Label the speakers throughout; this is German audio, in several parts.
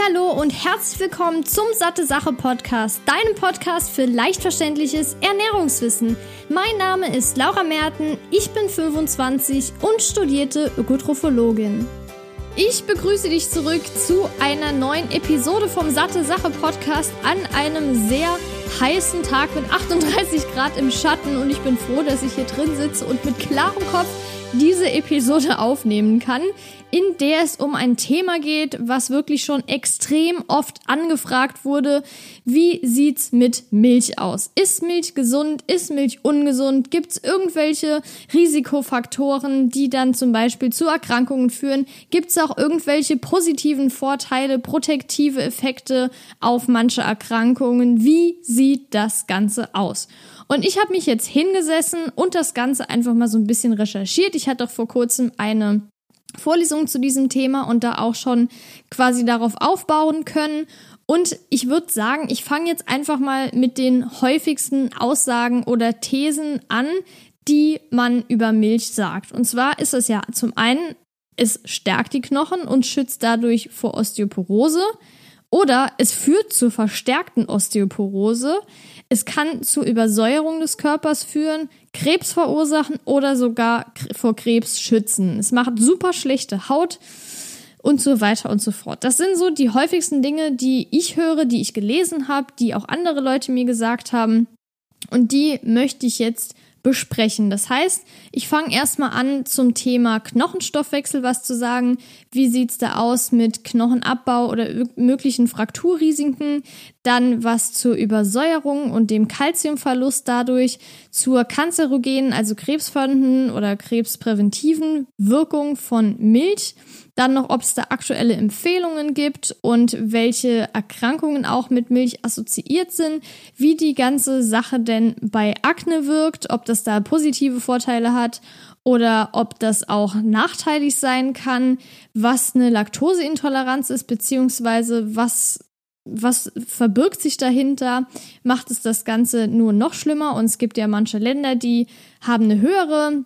Speaker 1: Hallo und herzlich willkommen zum Satte Sache Podcast, deinem Podcast für leicht verständliches Ernährungswissen. Mein Name ist Laura Merten, ich bin 25 und studierte Ökotrophologin. Ich begrüße dich zurück zu einer neuen Episode vom Satte Sache Podcast an einem sehr heißen Tag mit 38 Grad im Schatten und ich bin froh, dass ich hier drin sitze und mit klarem Kopf diese Episode aufnehmen kann, in der es um ein Thema geht, was wirklich schon extrem oft angefragt wurde. Wie sieht's mit Milch aus? Ist Milch gesund? Ist Milch ungesund? Gibt's irgendwelche Risikofaktoren, die dann zum Beispiel zu Erkrankungen führen? Gibt's auch irgendwelche positiven Vorteile, protektive Effekte auf manche Erkrankungen? Wie sieht das Ganze aus? Und ich habe mich jetzt hingesessen und das Ganze einfach mal so ein bisschen recherchiert. Ich hatte auch vor kurzem eine Vorlesung zu diesem Thema und da auch schon quasi darauf aufbauen können. Und ich würde sagen, ich fange jetzt einfach mal mit den häufigsten Aussagen oder Thesen an, die man über Milch sagt. Und zwar ist es ja zum einen, es stärkt die Knochen und schützt dadurch vor Osteoporose. Oder es führt zur verstärkten Osteoporose. Es kann zu Übersäuerung des Körpers führen, Krebs verursachen oder sogar vor Krebs schützen. Es macht super schlechte Haut und so weiter und so fort. Das sind so die häufigsten Dinge, die ich höre, die ich gelesen habe, die auch andere Leute mir gesagt haben. Und die möchte ich jetzt besprechen. Das heißt, ich fange erstmal an zum Thema Knochenstoffwechsel was zu sagen. Wie sieht's da aus mit Knochenabbau oder möglichen Frakturrisiken? Dann was zur Übersäuerung und dem Kalziumverlust dadurch, zur kanzerogenen, also krebsfördernden oder krebspräventiven Wirkung von Milch dann noch, ob es da aktuelle Empfehlungen gibt und welche Erkrankungen auch mit Milch assoziiert sind, wie die ganze Sache denn bei Akne wirkt, ob das da positive Vorteile hat oder ob das auch nachteilig sein kann, was eine Laktoseintoleranz ist, beziehungsweise was was verbirgt sich dahinter? Macht es das Ganze nur noch schlimmer? Und es gibt ja manche Länder, die haben eine höhere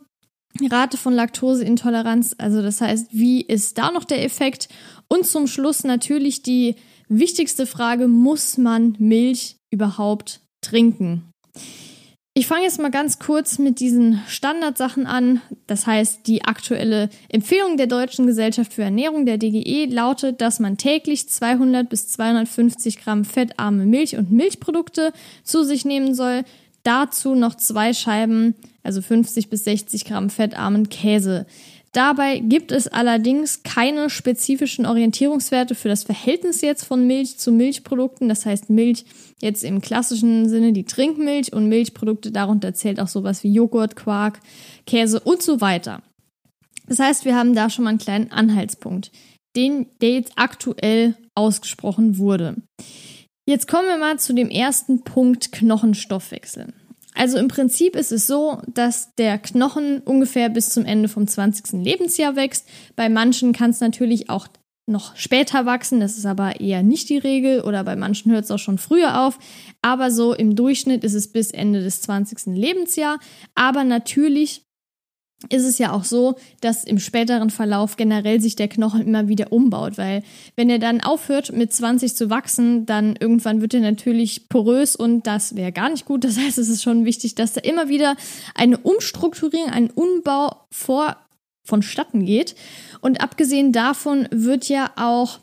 Speaker 1: Rate von Laktoseintoleranz. Also das heißt, wie ist da noch der Effekt? Und zum Schluss natürlich die wichtigste Frage, muss man Milch überhaupt trinken? Ich fange jetzt mal ganz kurz mit diesen Standardsachen an. Das heißt, die aktuelle Empfehlung der Deutschen Gesellschaft für Ernährung, der DGE, lautet, dass man täglich 200 bis 250 Gramm fettarme Milch und Milchprodukte zu sich nehmen soll. Dazu noch zwei Scheiben also 50 bis 60 Gramm fettarmen Käse. Dabei gibt es allerdings keine spezifischen Orientierungswerte für das Verhältnis jetzt von Milch zu Milchprodukten. Das heißt Milch jetzt im klassischen Sinne die Trinkmilch und Milchprodukte darunter zählt auch sowas wie Joghurt, Quark, Käse und so weiter. Das heißt, wir haben da schon mal einen kleinen Anhaltspunkt, den, der jetzt aktuell ausgesprochen wurde. Jetzt kommen wir mal zu dem ersten Punkt Knochenstoffwechsel. Also im Prinzip ist es so, dass der Knochen ungefähr bis zum Ende vom 20. Lebensjahr wächst. Bei manchen kann es natürlich auch noch später wachsen, das ist aber eher nicht die Regel oder bei manchen hört es auch schon früher auf. Aber so im Durchschnitt ist es bis Ende des 20. Lebensjahr. Aber natürlich ist es ja auch so, dass im späteren Verlauf generell sich der Knochen immer wieder umbaut, weil wenn er dann aufhört mit 20 zu wachsen, dann irgendwann wird er natürlich porös und das wäre gar nicht gut. Das heißt, es ist schon wichtig, dass da immer wieder eine Umstrukturierung, ein Umbau vor vonstatten geht. Und abgesehen davon wird ja auch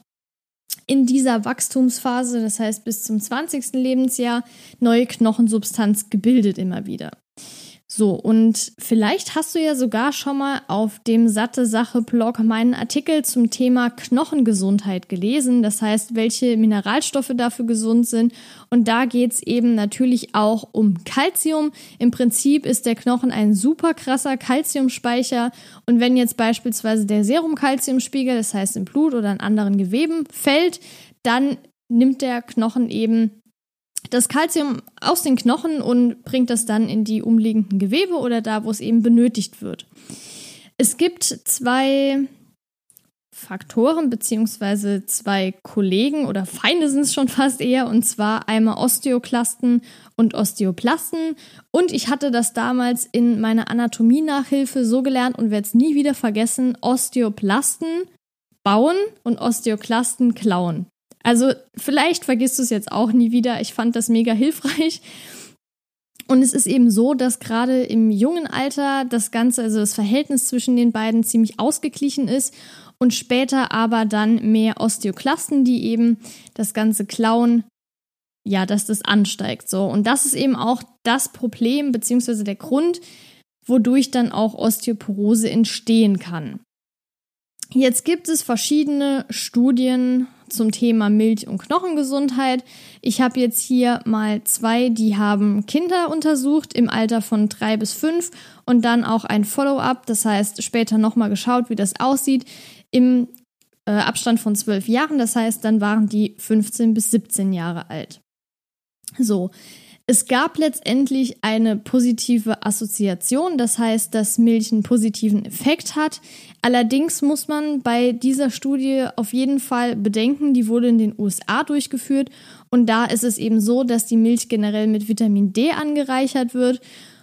Speaker 1: in dieser Wachstumsphase, das heißt bis zum 20. Lebensjahr, neue Knochensubstanz gebildet immer wieder. So, und vielleicht hast du ja sogar schon mal auf dem Satte Sache Blog meinen Artikel zum Thema Knochengesundheit gelesen. Das heißt, welche Mineralstoffe dafür gesund sind. Und da geht's eben natürlich auch um Calcium. Im Prinzip ist der Knochen ein super krasser Calciumspeicher. Und wenn jetzt beispielsweise der Serumkalziumspiegel, das heißt im Blut oder in anderen Geweben, fällt, dann nimmt der Knochen eben das Kalzium aus den Knochen und bringt das dann in die umliegenden Gewebe oder da, wo es eben benötigt wird. Es gibt zwei Faktoren beziehungsweise zwei Kollegen oder Feinde sind es schon fast eher und zwar einmal Osteoklasten und Osteoplasten und ich hatte das damals in meiner Anatomie-Nachhilfe so gelernt und werde es nie wieder vergessen, Osteoplasten bauen und Osteoklasten klauen. Also vielleicht vergisst du es jetzt auch nie wieder. Ich fand das mega hilfreich. Und es ist eben so, dass gerade im jungen Alter das Ganze, also das Verhältnis zwischen den beiden ziemlich ausgeglichen ist und später aber dann mehr Osteoklasten, die eben das Ganze klauen, ja, dass das ansteigt. So. Und das ist eben auch das Problem, beziehungsweise der Grund, wodurch dann auch Osteoporose entstehen kann. Jetzt gibt es verschiedene Studien zum Thema Milch- und Knochengesundheit. Ich habe jetzt hier mal zwei, die haben Kinder untersucht im Alter von drei bis fünf und dann auch ein Follow-up, das heißt später nochmal geschaut, wie das aussieht im äh, Abstand von zwölf Jahren. Das heißt, dann waren die 15 bis 17 Jahre alt. So, es gab letztendlich eine positive Assoziation, das heißt, dass Milch einen positiven Effekt hat. Allerdings muss man bei dieser Studie auf jeden Fall bedenken, die wurde in den USA durchgeführt und da ist es eben so, dass die Milch generell mit Vitamin D angereichert wird.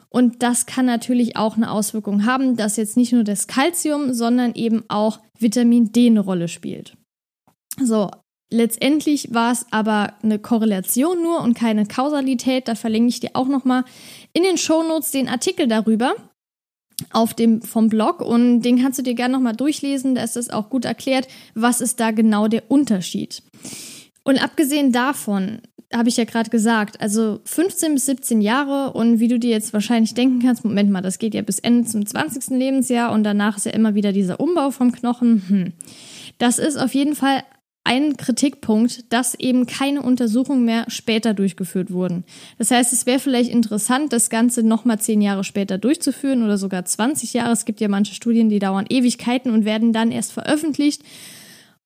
Speaker 1: Und das kann natürlich auch eine Auswirkung haben, dass jetzt nicht nur das Kalzium, sondern eben auch Vitamin D eine Rolle spielt. So, Letztendlich war es aber eine Korrelation nur und keine Kausalität. Da verlinke ich dir auch nochmal in den Shownotes den Artikel darüber auf dem vom Blog und den kannst du dir gerne nochmal durchlesen. Da ist es auch gut erklärt, was ist da genau der Unterschied. Und abgesehen davon habe ich ja gerade gesagt, also 15 bis 17 Jahre und wie du dir jetzt wahrscheinlich denken kannst, Moment mal, das geht ja bis Ende zum 20. Lebensjahr und danach ist ja immer wieder dieser Umbau vom Knochen. Hm. Das ist auf jeden Fall ein Kritikpunkt, dass eben keine Untersuchungen mehr später durchgeführt wurden. Das heißt, es wäre vielleicht interessant, das Ganze nochmal zehn Jahre später durchzuführen oder sogar 20 Jahre. Es gibt ja manche Studien, die dauern Ewigkeiten und werden dann erst veröffentlicht.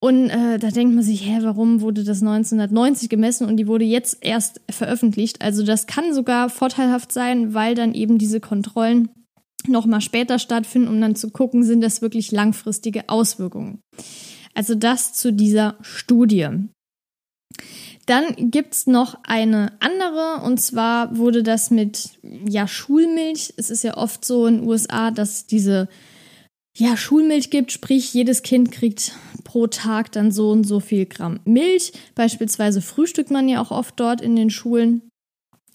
Speaker 1: Und äh, da denkt man sich, hä, warum wurde das 1990 gemessen und die wurde jetzt erst veröffentlicht? Also das kann sogar vorteilhaft sein, weil dann eben diese Kontrollen nochmal später stattfinden, um dann zu gucken, sind das wirklich langfristige Auswirkungen. Also das zu dieser Studie. Dann gibt's noch eine andere, und zwar wurde das mit ja, Schulmilch. Es ist ja oft so in den USA, dass diese ja, Schulmilch gibt, sprich jedes Kind kriegt pro Tag dann so und so viel Gramm Milch. Beispielsweise frühstückt man ja auch oft dort in den Schulen.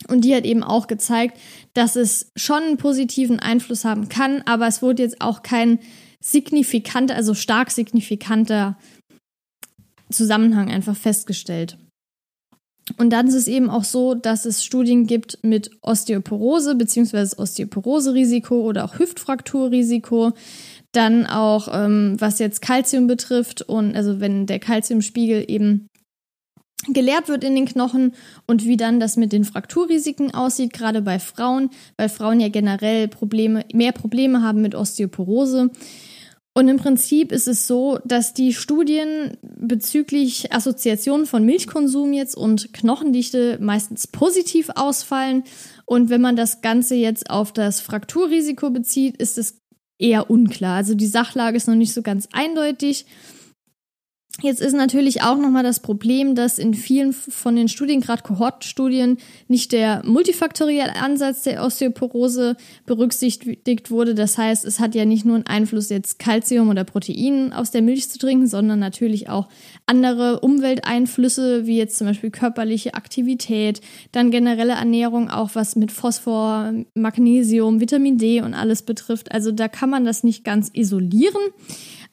Speaker 1: Und die hat eben auch gezeigt, dass es schon einen positiven Einfluss haben kann, aber es wurde jetzt auch kein signifikanter, also stark signifikanter Zusammenhang einfach festgestellt. Und dann ist es eben auch so, dass es Studien gibt mit Osteoporose bzw. Osteoporose-Risiko oder auch Hüftfrakturrisiko. Dann auch, ähm, was jetzt Kalzium betrifft und also wenn der Kalziumspiegel eben gelehrt wird in den Knochen und wie dann das mit den Frakturrisiken aussieht, gerade bei Frauen, weil Frauen ja generell Probleme, mehr Probleme haben mit Osteoporose. Und im Prinzip ist es so, dass die Studien bezüglich Assoziation von Milchkonsum jetzt und Knochendichte meistens positiv ausfallen. Und wenn man das Ganze jetzt auf das Frakturrisiko bezieht, ist es eher unklar. Also die Sachlage ist noch nicht so ganz eindeutig. Jetzt ist natürlich auch nochmal das Problem, dass in vielen von den Studien, gerade Kohortstudien, nicht der multifaktorielle Ansatz der Osteoporose berücksichtigt wurde. Das heißt, es hat ja nicht nur einen Einfluss, jetzt Kalzium oder Protein aus der Milch zu trinken, sondern natürlich auch andere Umwelteinflüsse, wie jetzt zum Beispiel körperliche Aktivität, dann generelle Ernährung, auch was mit Phosphor, Magnesium, Vitamin D und alles betrifft. Also da kann man das nicht ganz isolieren.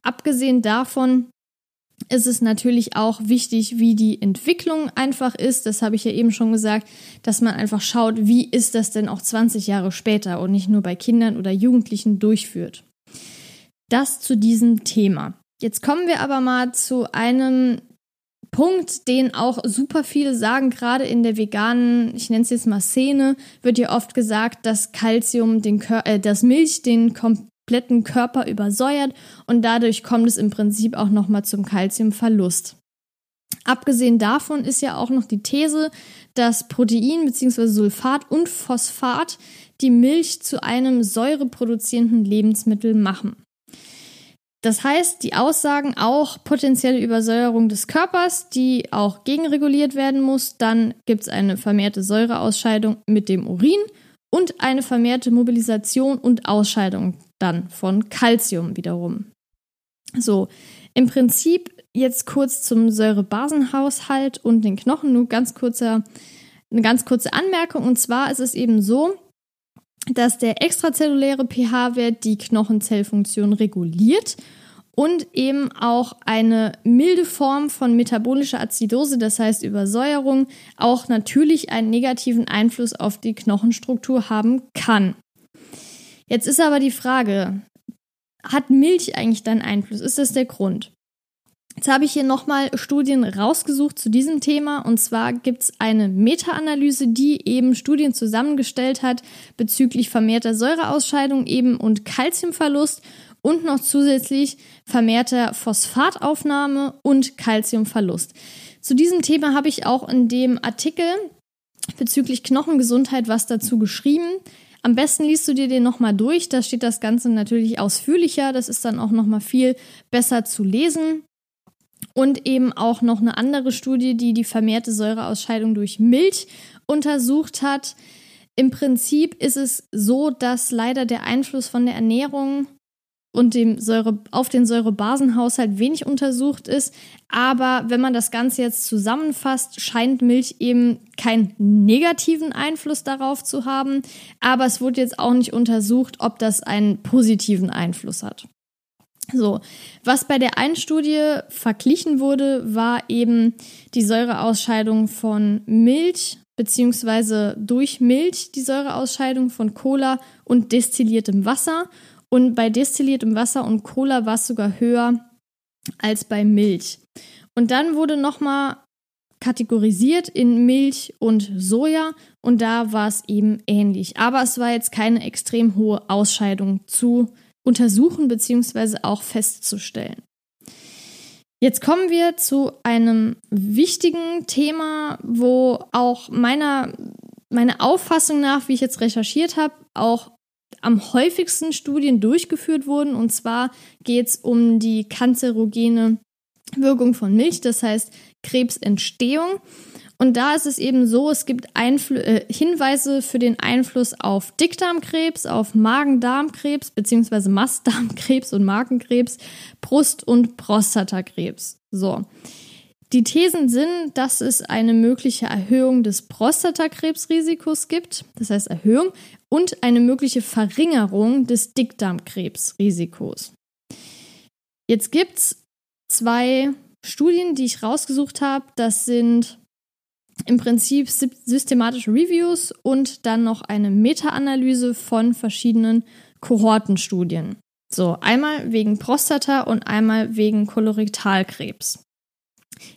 Speaker 1: Abgesehen davon ist es natürlich auch wichtig, wie die Entwicklung einfach ist. Das habe ich ja eben schon gesagt, dass man einfach schaut, wie ist das denn auch 20 Jahre später und nicht nur bei Kindern oder Jugendlichen durchführt. Das zu diesem Thema. Jetzt kommen wir aber mal zu einem Punkt, den auch super viele sagen, gerade in der veganen, ich nenne es jetzt mal Szene, wird ja oft gesagt, dass Calcium den Kör äh, dass Milch den kom kompletten Körper übersäuert und dadurch kommt es im Prinzip auch nochmal zum Kalziumverlust. Abgesehen davon ist ja auch noch die These, dass Protein bzw. Sulfat und Phosphat die Milch zu einem säureproduzierenden Lebensmittel machen. Das heißt, die Aussagen auch potenzielle Übersäuerung des Körpers, die auch gegenreguliert werden muss. Dann gibt es eine vermehrte Säureausscheidung mit dem Urin und eine vermehrte Mobilisation und Ausscheidung dann von Calcium wiederum. So, im Prinzip jetzt kurz zum Säurebasenhaushalt und den Knochen, nur ganz kurzer, eine ganz kurze Anmerkung. Und zwar ist es eben so, dass der extrazelluläre pH-Wert die Knochenzellfunktion reguliert und eben auch eine milde Form von metabolischer Azidose, das heißt Übersäuerung, auch natürlich einen negativen Einfluss auf die Knochenstruktur haben kann. Jetzt ist aber die Frage, hat Milch eigentlich dann Einfluss? Ist das der Grund? Jetzt habe ich hier nochmal Studien rausgesucht zu diesem Thema. Und zwar gibt es eine Meta-Analyse, die eben Studien zusammengestellt hat bezüglich vermehrter Säureausscheidung eben und Kalziumverlust und noch zusätzlich vermehrter Phosphataufnahme und Kalziumverlust. Zu diesem Thema habe ich auch in dem Artikel bezüglich Knochengesundheit was dazu geschrieben. Am besten liest du dir den nochmal durch, da steht das Ganze natürlich ausführlicher, das ist dann auch nochmal viel besser zu lesen. Und eben auch noch eine andere Studie, die die vermehrte Säureausscheidung durch Milch untersucht hat. Im Prinzip ist es so, dass leider der Einfluss von der Ernährung und dem Säure, auf den Säurebasenhaushalt wenig untersucht ist. Aber wenn man das Ganze jetzt zusammenfasst, scheint Milch eben keinen negativen Einfluss darauf zu haben. Aber es wurde jetzt auch nicht untersucht, ob das einen positiven Einfluss hat. So, was bei der einen Studie verglichen wurde, war eben die Säureausscheidung von Milch beziehungsweise durch Milch die Säureausscheidung von Cola und destilliertem Wasser. Und bei destilliertem Wasser und Cola war es sogar höher als bei Milch. Und dann wurde nochmal kategorisiert in Milch und Soja und da war es eben ähnlich. Aber es war jetzt keine extrem hohe Ausscheidung zu untersuchen bzw. auch festzustellen. Jetzt kommen wir zu einem wichtigen Thema, wo auch meiner, meiner Auffassung nach, wie ich jetzt recherchiert habe, auch am häufigsten Studien durchgeführt wurden. Und zwar geht es um die kanzerogene Wirkung von Milch, das heißt Krebsentstehung. Und da ist es eben so, es gibt Einfl äh, Hinweise für den Einfluss auf Dickdarmkrebs, auf Magen-Darmkrebs bzw. Mastdarmkrebs und Magenkrebs, Brust- und Prostatakrebs. So. Die Thesen sind, dass es eine mögliche Erhöhung des Prostatakrebsrisikos gibt, das heißt Erhöhung, und eine mögliche Verringerung des Dickdarmkrebsrisikos. Jetzt gibt es zwei Studien, die ich rausgesucht habe. Das sind im Prinzip systematische Reviews und dann noch eine Meta-Analyse von verschiedenen Kohortenstudien. So, einmal wegen Prostata und einmal wegen Kolorektalkrebs.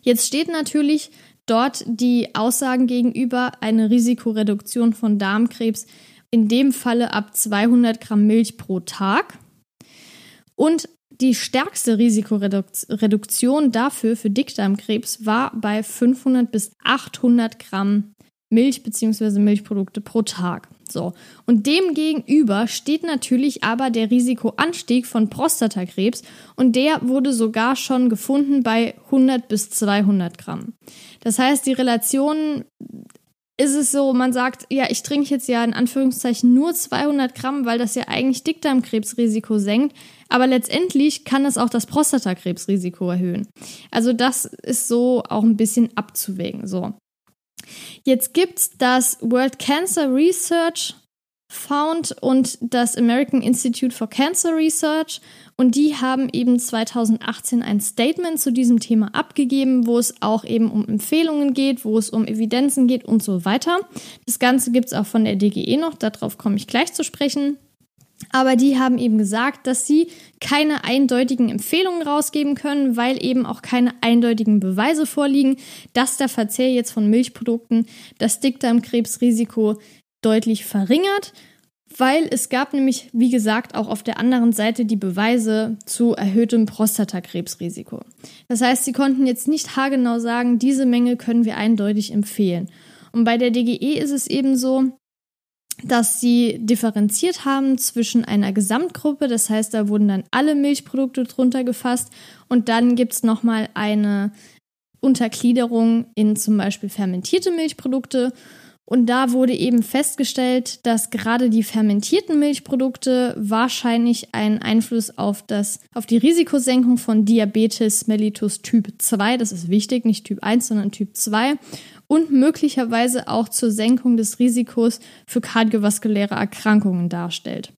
Speaker 1: Jetzt steht natürlich dort die Aussagen gegenüber eine Risikoreduktion von Darmkrebs, in dem Falle ab 200 Gramm Milch pro Tag. Und die stärkste Risikoreduktion dafür für Dickdarmkrebs war bei 500 bis 800 Gramm Milch bzw. Milchprodukte pro Tag. So. Und dem gegenüber steht natürlich aber der Risikoanstieg von Prostatakrebs und der wurde sogar schon gefunden bei 100 bis 200 Gramm. Das heißt, die Relation ist es so, man sagt, ja, ich trinke jetzt ja in Anführungszeichen nur 200 Gramm, weil das ja eigentlich Dickdarmkrebsrisiko senkt. Aber letztendlich kann es auch das Prostatakrebsrisiko erhöhen. Also das ist so auch ein bisschen abzuwägen. So. Jetzt gibt es das World Cancer Research Found und das American Institute for Cancer Research und die haben eben 2018 ein Statement zu diesem Thema abgegeben, wo es auch eben um Empfehlungen geht, wo es um Evidenzen geht und so weiter. Das Ganze gibt es auch von der DGE noch, darauf komme ich gleich zu sprechen. Aber die haben eben gesagt, dass sie keine eindeutigen Empfehlungen rausgeben können, weil eben auch keine eindeutigen Beweise vorliegen, dass der Verzehr jetzt von Milchprodukten das Dickdarmkrebsrisiko deutlich verringert, weil es gab nämlich, wie gesagt, auch auf der anderen Seite die Beweise zu erhöhtem Prostatakrebsrisiko. Das heißt, sie konnten jetzt nicht haargenau sagen, diese Menge können wir eindeutig empfehlen. Und bei der DGE ist es eben so, dass sie differenziert haben zwischen einer Gesamtgruppe, das heißt, da wurden dann alle Milchprodukte drunter gefasst und dann gibt es nochmal eine Untergliederung in zum Beispiel fermentierte Milchprodukte Und da wurde eben festgestellt, dass gerade die fermentierten Milchprodukte wahrscheinlich einen Einfluss auf, das, auf die Risikosenkung von Diabetes mellitus Typ 2, das ist wichtig, nicht Typ 1, sondern Typ 2, und möglicherweise auch zur Senkung des Risikos für kardiovaskuläre Erkrankungen darstellt.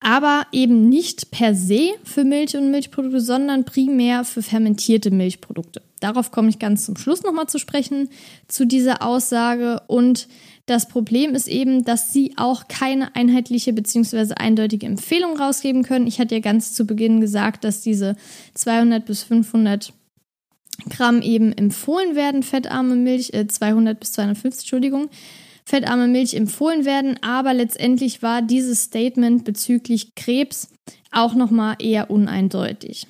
Speaker 1: Aber eben nicht per se für Milch und Milchprodukte, sondern primär für fermentierte Milchprodukte. Darauf komme ich ganz zum Schluss nochmal zu sprechen, zu dieser Aussage. Und das Problem ist eben, dass sie auch keine einheitliche bzw. eindeutige Empfehlung rausgeben können. Ich hatte ja ganz zu Beginn gesagt, dass diese 200 bis 500 Gramm eben empfohlen werden, fettarme Milch, äh, 200 bis 250, Entschuldigung, fettarme Milch empfohlen werden. Aber letztendlich war dieses Statement bezüglich Krebs auch nochmal eher uneindeutig.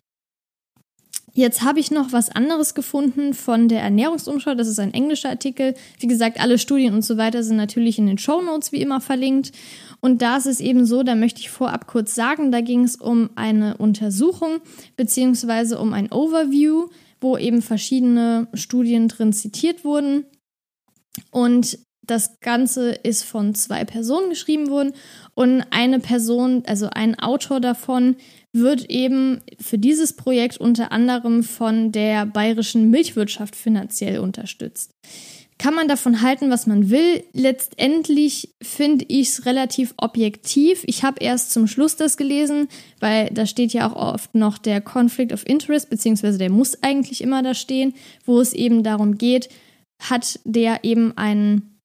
Speaker 1: Jetzt habe ich noch was anderes gefunden von der Ernährungsumschau. Das ist ein englischer Artikel. Wie gesagt, alle Studien und so weiter sind natürlich in den Show Notes wie immer verlinkt. Und da ist es eben so, da möchte ich vorab kurz sagen, da ging es um eine Untersuchung beziehungsweise um ein Overview, wo eben verschiedene Studien drin zitiert wurden. Und das Ganze ist von zwei Personen geschrieben worden und eine Person, also ein Autor davon, wird eben für dieses Projekt unter anderem von der bayerischen Milchwirtschaft finanziell unterstützt. Kann man davon halten, was man will. Letztendlich finde ich es relativ objektiv. Ich habe erst zum Schluss das gelesen, weil da steht ja auch oft noch der Conflict of Interest, beziehungsweise der muss eigentlich immer da stehen, wo es eben darum geht, hat der eben einen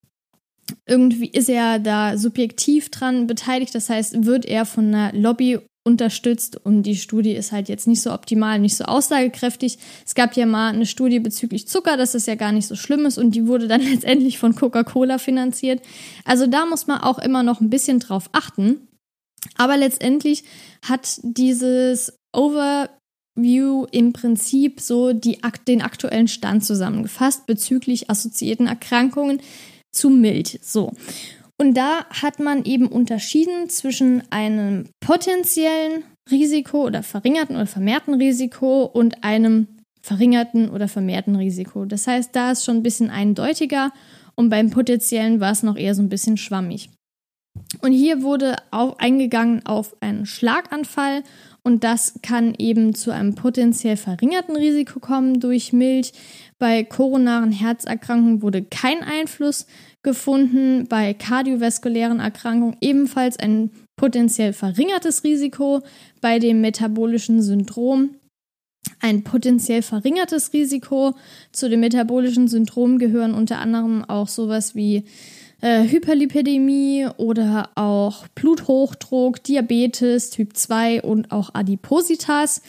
Speaker 1: irgendwie ist er da subjektiv dran beteiligt. Das heißt, wird er von einer Lobby unterstützt und die Studie ist halt jetzt nicht so optimal, nicht so aussagekräftig. Es gab ja mal eine Studie bezüglich Zucker, dass das ja gar nicht so schlimm ist und die wurde dann letztendlich von Coca-Cola finanziert. Also da muss man auch immer noch ein bisschen drauf achten. Aber letztendlich hat dieses Overview im Prinzip so die, den aktuellen Stand zusammengefasst bezüglich assoziierten Erkrankungen zu Milch. So. Und da hat man eben unterschieden zwischen einem potenziellen Risiko oder verringerten oder vermehrten Risiko und einem verringerten oder vermehrten Risiko. Das heißt, da ist schon ein bisschen eindeutiger und beim potenziellen war es noch eher so ein bisschen schwammig. Und hier wurde auch eingegangen auf einen Schlaganfall und das kann eben zu einem potenziell verringerten Risiko kommen durch Milch. Bei koronaren Herzerkrankungen wurde kein Einfluss gefunden. Bei kardiovaskulären Erkrankungen ebenfalls ein potenziell verringertes Risiko. Bei dem metabolischen Syndrom ein potenziell verringertes Risiko. Zu dem metabolischen Syndrom gehören unter anderem auch sowas wie äh, Hyperlipidämie oder auch Bluthochdruck, Diabetes Typ 2 und auch Adipositas.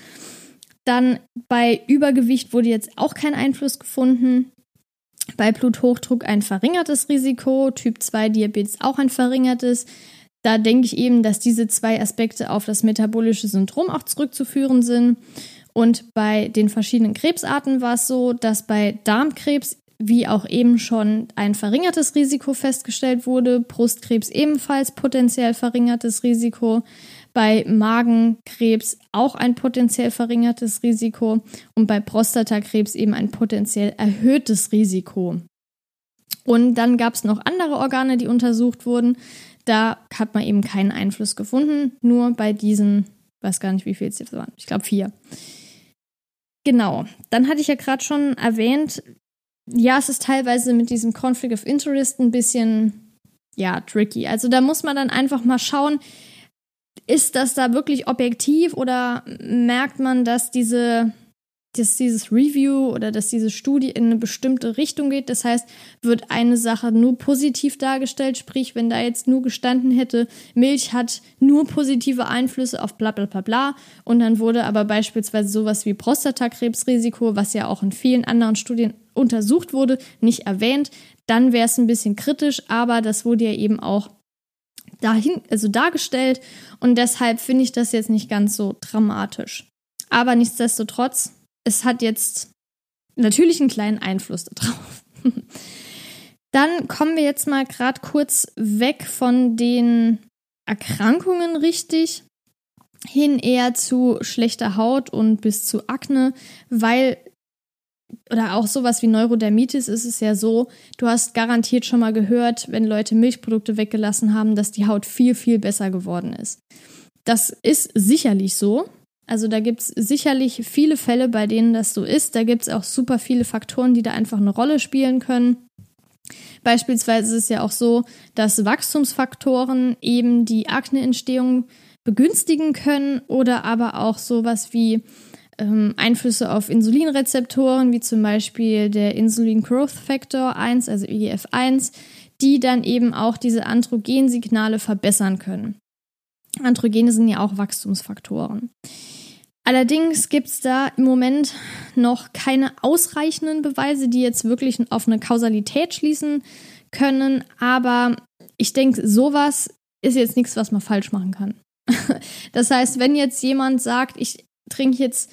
Speaker 1: Dann bei Übergewicht wurde jetzt auch kein Einfluss gefunden. Bei Bluthochdruck ein verringertes Risiko, Typ 2 Diabetes auch ein verringertes. Da denke ich eben, dass diese zwei Aspekte auf das metabolische Syndrom auch zurückzuführen sind. Und bei den verschiedenen Krebsarten war es so, dass bei Darmkrebs wie auch eben schon ein verringertes Risiko festgestellt wurde, Brustkrebs ebenfalls potenziell verringertes Risiko, bei Magenkrebs auch ein potenziell verringertes Risiko und bei Prostatakrebs eben ein potenziell erhöhtes Risiko. Und dann gab es noch andere Organe, die untersucht wurden. Da hat man eben keinen Einfluss gefunden, nur bei diesen, weiß gar nicht, wie viel es jetzt waren. Ich glaube vier. Genau. Dann hatte ich ja gerade schon erwähnt, ja, es ist teilweise mit diesem Conflict of Interest ein bisschen, ja, tricky. Also da muss man dann einfach mal schauen, ist das da wirklich objektiv oder merkt man, dass diese dass dieses Review oder dass diese Studie in eine bestimmte Richtung geht. Das heißt, wird eine Sache nur positiv dargestellt, sprich, wenn da jetzt nur gestanden hätte, Milch hat nur positive Einflüsse auf bla bla bla bla und dann wurde aber beispielsweise sowas wie Prostatakrebsrisiko, was ja auch in vielen anderen Studien untersucht wurde, nicht erwähnt, dann wäre es ein bisschen kritisch, aber das wurde ja eben auch dahin, also dargestellt und deshalb finde ich das jetzt nicht ganz so dramatisch. Aber nichtsdestotrotz, es hat jetzt natürlich einen kleinen Einfluss darauf. Dann kommen wir jetzt mal gerade kurz weg von den Erkrankungen richtig hin eher zu schlechter Haut und bis zu Akne, weil oder auch sowas wie Neurodermitis ist es ja so, du hast garantiert schon mal gehört, wenn Leute Milchprodukte weggelassen haben, dass die Haut viel, viel besser geworden ist. Das ist sicherlich so. Also da gibt es sicherlich viele Fälle, bei denen das so ist. Da gibt es auch super viele Faktoren, die da einfach eine Rolle spielen können. Beispielsweise ist es ja auch so, dass Wachstumsfaktoren eben die Akneentstehung begünstigen können oder aber auch sowas wie ähm, Einflüsse auf Insulinrezeptoren, wie zum Beispiel der Insulin Growth Factor 1, also IGF-1, die dann eben auch diese Androgensignale verbessern können. Androgene sind ja auch Wachstumsfaktoren. Allerdings gibt es da im Moment noch keine ausreichenden Beweise, die jetzt wirklich auf eine Kausalität schließen können. Aber ich denke, sowas ist jetzt nichts, was man falsch machen kann. das heißt, wenn jetzt jemand sagt, ich trinke jetzt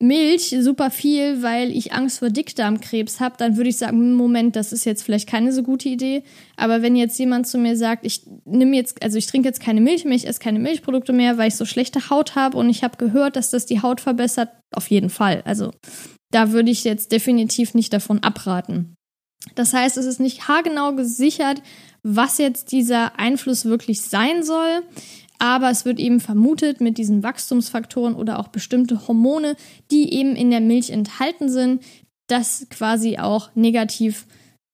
Speaker 1: Milch super viel, weil ich Angst vor Dickdarmkrebs habe, dann würde ich sagen, hm, Moment, das ist jetzt vielleicht keine so gute Idee. Aber wenn jetzt jemand zu mir sagt, ich nehme jetzt, also ich trinke jetzt keine Milch mehr, ich esse keine Milchprodukte mehr, weil ich so schlechte Haut habe und ich habe gehört, dass das die Haut verbessert, auf jeden Fall. Also da würde ich jetzt definitiv nicht davon abraten. Das heißt, es ist nicht haargenau gesichert, was jetzt dieser Einfluss wirklich sein soll. Aber es wird eben vermutet mit diesen Wachstumsfaktoren oder auch bestimmte Hormone, die eben in der Milch enthalten sind, das quasi auch negativ,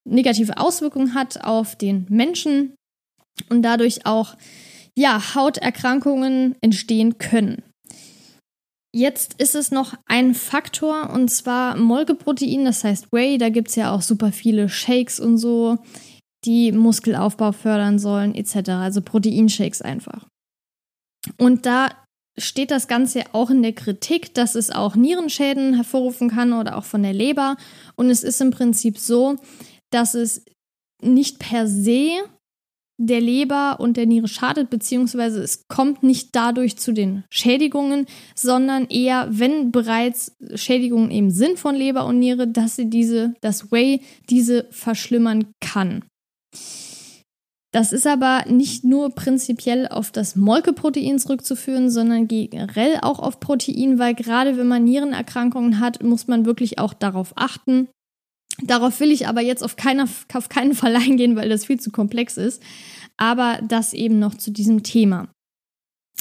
Speaker 1: negative Auswirkungen hat auf den Menschen und dadurch auch ja, Hauterkrankungen entstehen können. Jetzt ist es noch ein Faktor und zwar Molkeprotein, das heißt Whey. Da gibt es ja auch super viele Shakes und so, die Muskelaufbau fördern sollen, etc. Also Proteinshakes einfach. Und da steht das Ganze auch in der Kritik, dass es auch Nierenschäden hervorrufen kann oder auch von der Leber. Und es ist im Prinzip so, dass es nicht per se der Leber und der Niere schadet, beziehungsweise es kommt nicht dadurch zu den Schädigungen, sondern eher, wenn bereits Schädigungen eben sind von Leber und Niere, dass sie diese, das Whey diese verschlimmern kann. Das ist aber nicht nur prinzipiell auf das Molkeprotein zurückzuführen, sondern generell auch auf Protein, weil gerade wenn man Nierenerkrankungen hat, muss man wirklich auch darauf achten. Darauf will ich aber jetzt auf, keiner, auf keinen Fall eingehen, weil das viel zu komplex ist. Aber das eben noch zu diesem Thema.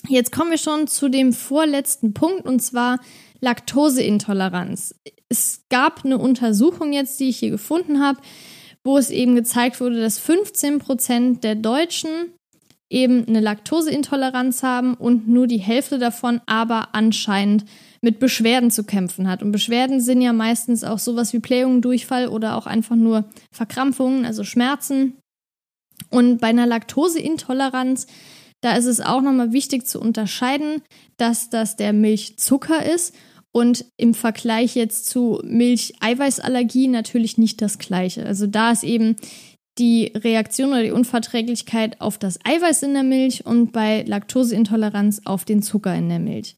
Speaker 1: Jetzt kommen wir schon zu dem vorletzten Punkt und zwar Laktoseintoleranz. Es gab eine Untersuchung jetzt, die ich hier gefunden habe, wo es eben gezeigt wurde, dass 15 Prozent der Deutschen eben eine Laktoseintoleranz haben und nur die Hälfte davon aber anscheinend mit Beschwerden zu kämpfen hat. Und Beschwerden sind ja meistens auch sowas wie Blähungen, Durchfall oder auch einfach nur Verkrampfungen, also Schmerzen. Und bei einer Laktoseintoleranz, da ist es auch nochmal wichtig zu unterscheiden, dass das der Milchzucker ist und im Vergleich jetzt zu Milch-Eiweißallergie natürlich nicht das gleiche. Also da ist eben die Reaktion oder die Unverträglichkeit auf das Eiweiß in der Milch und bei Laktoseintoleranz auf den Zucker in der Milch.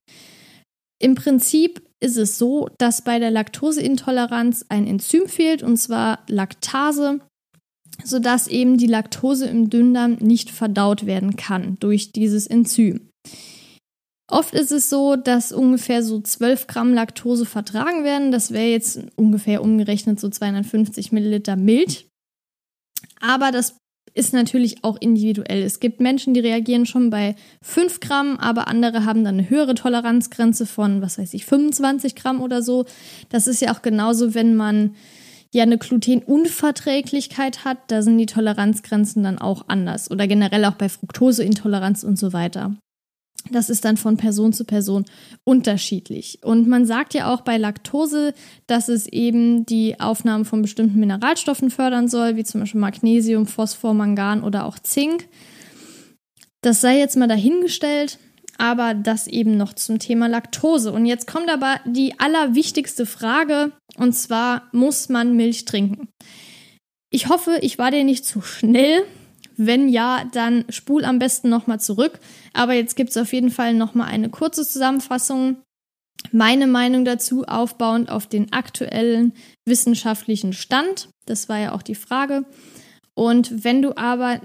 Speaker 1: Im Prinzip ist es so, dass bei der Laktoseintoleranz ein Enzym fehlt, und zwar Laktase, sodass eben die Laktose im Dünndarm nicht verdaut werden kann durch dieses Enzym. Oft ist es so, dass ungefähr so 12 Gramm Laktose vertragen werden. Das wäre jetzt ungefähr umgerechnet so 250 Milliliter Milch. Aber das ist natürlich auch individuell. Es gibt Menschen, die reagieren schon bei 5 Gramm, aber andere haben dann eine höhere Toleranzgrenze von, was weiß ich, 25 Gramm oder so. Das ist ja auch genauso, wenn man ja eine Glutenunverträglichkeit hat, da sind die Toleranzgrenzen dann auch anders. Oder generell auch bei Fructoseintoleranz und so weiter. Das ist dann von Person zu Person unterschiedlich. Und man sagt ja auch bei Laktose, dass es eben die Aufnahme von bestimmten Mineralstoffen fördern soll, wie zum Beispiel Magnesium, Phosphor, Mangan oder auch Zink. Das sei jetzt mal dahingestellt, aber das eben noch zum Thema Laktose. Und jetzt kommt aber die allerwichtigste Frage, und zwar, muss man Milch trinken? Ich hoffe, ich war dir nicht zu schnell wenn ja, dann spul am besten nochmal zurück. Aber jetzt gibt es auf jeden Fall nochmal eine kurze Zusammenfassung. Meine Meinung dazu aufbauend auf den aktuellen wissenschaftlichen Stand. Das war ja auch die Frage. Und wenn du aber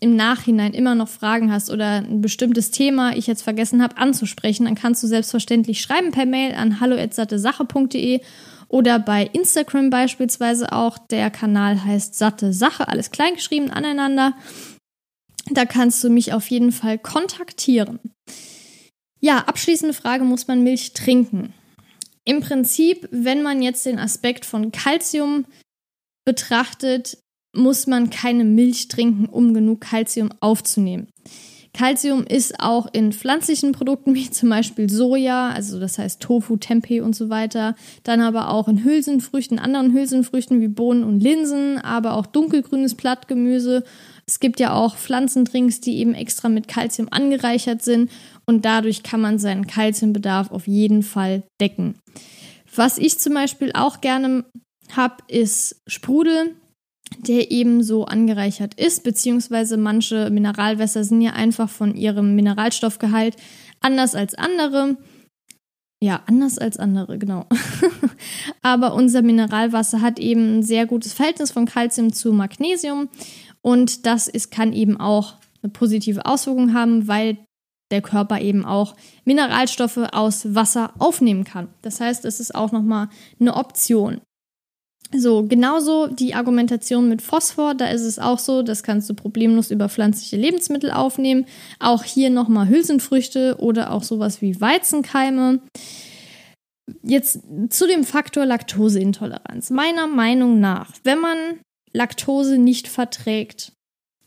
Speaker 1: im Nachhinein immer noch Fragen hast oder ein bestimmtes Thema ich jetzt vergessen habe anzusprechen, dann kannst du selbstverständlich schreiben per Mail an hallo@sattesache.de Oder bei Instagram beispielsweise auch. Der Kanal heißt Satte Sache, alles kleingeschrieben aneinander. Da kannst du mich auf jeden Fall kontaktieren. Ja, abschließende Frage, muss man Milch trinken? Im Prinzip, wenn man jetzt den Aspekt von Kalzium betrachtet, muss man keine Milch trinken, um genug Kalzium aufzunehmen. Calcium ist auch in pflanzlichen Produkten wie zum Beispiel Soja, also das heißt Tofu, Tempeh und so weiter. Dann aber auch in Hülsenfrüchten, anderen Hülsenfrüchten wie Bohnen und Linsen, aber auch dunkelgrünes Blattgemüse. Es gibt ja auch Pflanzendrinks, die eben extra mit Calcium angereichert sind und dadurch kann man seinen Calciumbedarf auf jeden Fall decken. Was ich zum Beispiel auch gerne habe, ist Sprudel der eben so angereichert ist, beziehungsweise manche Mineralwässer sind ja einfach von ihrem Mineralstoffgehalt anders als andere. Ja, anders als andere, genau. Aber unser Mineralwasser hat eben ein sehr gutes Verhältnis von Kalzium zu Magnesium und das ist, kann eben auch eine positive Auswirkung haben, weil der Körper eben auch Mineralstoffe aus Wasser aufnehmen kann. Das heißt, es ist auch nochmal eine Option. So, genauso die Argumentation mit Phosphor, da ist es auch so, das kannst du problemlos über pflanzliche Lebensmittel aufnehmen. Auch hier nochmal Hülsenfrüchte oder auch sowas wie Weizenkeime. Jetzt zu dem Faktor Laktoseintoleranz. Meiner Meinung nach, wenn man Laktose nicht verträgt,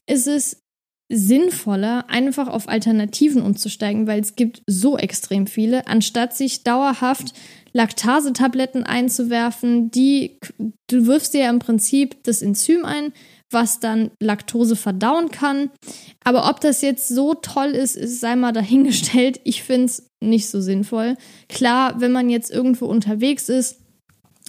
Speaker 1: ist es sinnvoller, einfach auf Alternativen umzusteigen, weil es gibt so extrem viele, anstatt sich dauerhaft Laktasetabletten einzuwerfen, die du wirfst dir ja im Prinzip das Enzym ein, was dann Laktose verdauen kann. Aber ob das jetzt so toll ist, ist sei mal dahingestellt. Ich finde es nicht so sinnvoll. Klar, wenn man jetzt irgendwo unterwegs ist,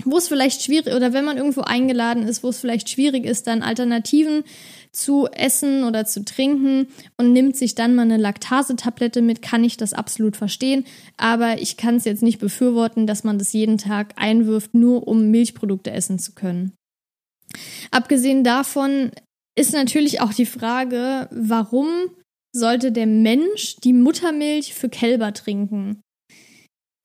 Speaker 1: wo es vielleicht schwierig oder wenn man irgendwo eingeladen ist, wo es vielleicht schwierig ist, dann Alternativen zu essen oder zu trinken und nimmt sich dann mal eine Laktasetablette mit, kann ich das absolut verstehen. Aber ich kann es jetzt nicht befürworten, dass man das jeden Tag einwirft, nur um Milchprodukte essen zu können. Abgesehen davon ist natürlich auch die Frage, warum sollte der Mensch die Muttermilch für Kälber trinken?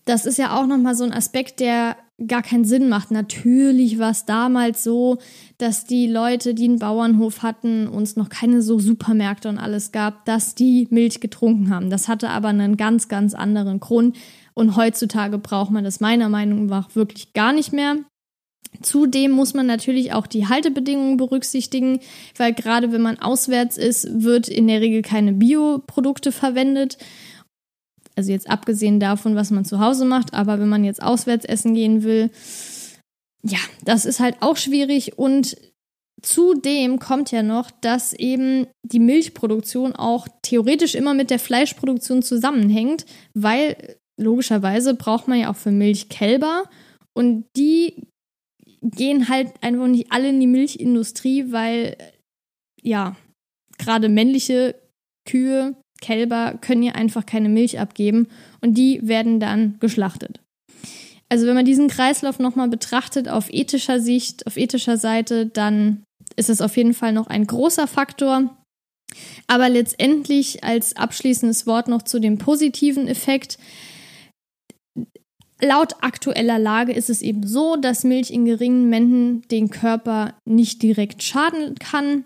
Speaker 1: Das ist ja auch nochmal so ein Aspekt, der gar keinen Sinn macht. Natürlich war es damals so, dass die Leute, die einen Bauernhof hatten, uns noch keine so Supermärkte und alles gab, dass die Milch getrunken haben. Das hatte aber einen ganz, ganz anderen Grund. Und heutzutage braucht man das meiner Meinung nach wirklich gar nicht mehr. Zudem muss man natürlich auch die Haltebedingungen berücksichtigen, weil gerade wenn man auswärts ist, wird in der Regel keine Bioprodukte verwendet. Also jetzt abgesehen davon, was man zu Hause macht, aber wenn man jetzt auswärts essen gehen will, ja, das ist halt auch schwierig. Und Zudem kommt ja noch, dass eben die Milchproduktion auch theoretisch immer mit der Fleischproduktion zusammenhängt, weil logischerweise braucht man ja auch für Milch Kälber und die gehen halt einfach nicht alle in die Milchindustrie, weil ja, gerade männliche Kühe Kälber können ja einfach keine Milch abgeben und die werden dann geschlachtet. Also wenn man diesen Kreislauf nochmal betrachtet auf ethischer Sicht, auf ethischer Seite, dann ist es auf jeden Fall noch ein großer Faktor. Aber letztendlich als abschließendes Wort noch zu dem positiven Effekt. Laut aktueller Lage ist es eben so, dass Milch in geringen Mengen den Körper nicht direkt schaden kann.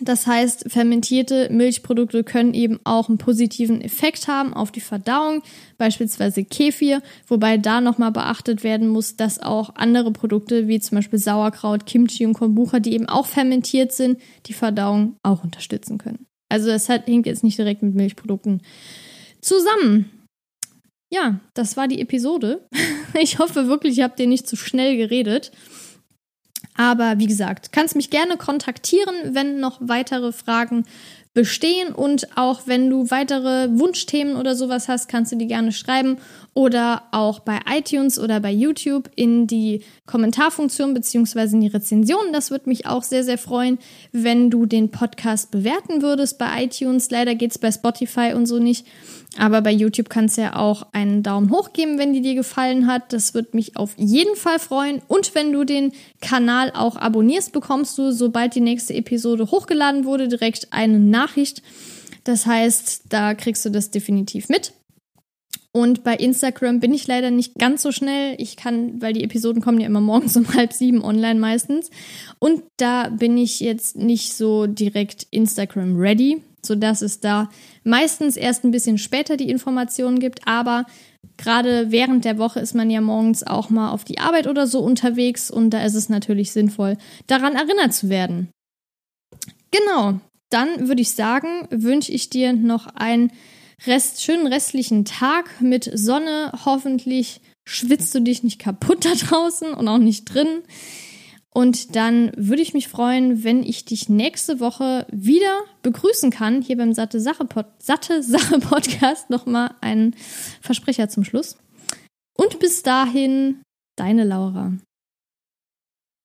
Speaker 1: Das heißt, fermentierte Milchprodukte können eben auch einen positiven Effekt haben auf die Verdauung, beispielsweise Kefir, wobei da nochmal beachtet werden muss, dass auch andere Produkte wie zum Beispiel Sauerkraut, Kimchi und Kombucha, die eben auch fermentiert sind, die Verdauung auch unterstützen können. Also das hängt jetzt nicht direkt mit Milchprodukten zusammen. Ja, das war die Episode. Ich hoffe wirklich, ihr habt ihr nicht zu schnell geredet. Aber wie gesagt, kannst mich gerne kontaktieren, wenn noch weitere Fragen bestehen. Und auch wenn du weitere Wunschthemen oder sowas hast, kannst du die gerne schreiben oder auch bei iTunes oder bei YouTube in die Kommentarfunktion beziehungsweise in die Rezension. Das würde mich auch sehr, sehr freuen, wenn du den Podcast bewerten würdest bei iTunes. Leider geht es bei Spotify und so nicht. Aber bei YouTube kannst du ja auch einen Daumen hoch geben, wenn die dir gefallen hat. Das würde mich auf jeden Fall freuen. Und wenn du den Kanal auch abonnierst, bekommst du, sobald die nächste Episode hochgeladen wurde, direkt eine Nachricht. Das heißt, da kriegst du das definitiv mit. Und bei Instagram bin ich leider nicht ganz so schnell. Ich kann, weil die Episoden kommen ja immer morgens um halb sieben online meistens. Und da bin ich jetzt nicht so direkt Instagram ready, sodass es da meistens erst ein bisschen später die Informationen gibt. Aber gerade während der Woche ist man ja morgens auch mal auf die Arbeit oder so unterwegs und da ist es natürlich sinnvoll, daran erinnert zu werden. Genau, dann würde ich sagen, wünsche ich dir noch einen Rest, schönen restlichen Tag mit Sonne. Hoffentlich schwitzt du dich nicht kaputt da draußen und auch nicht drin. Und dann würde ich mich freuen, wenn ich dich nächste Woche wieder begrüßen kann, hier beim Satte Sache, Pod Satte Sache Podcast. Nochmal ein Versprecher zum Schluss. Und bis dahin, deine Laura.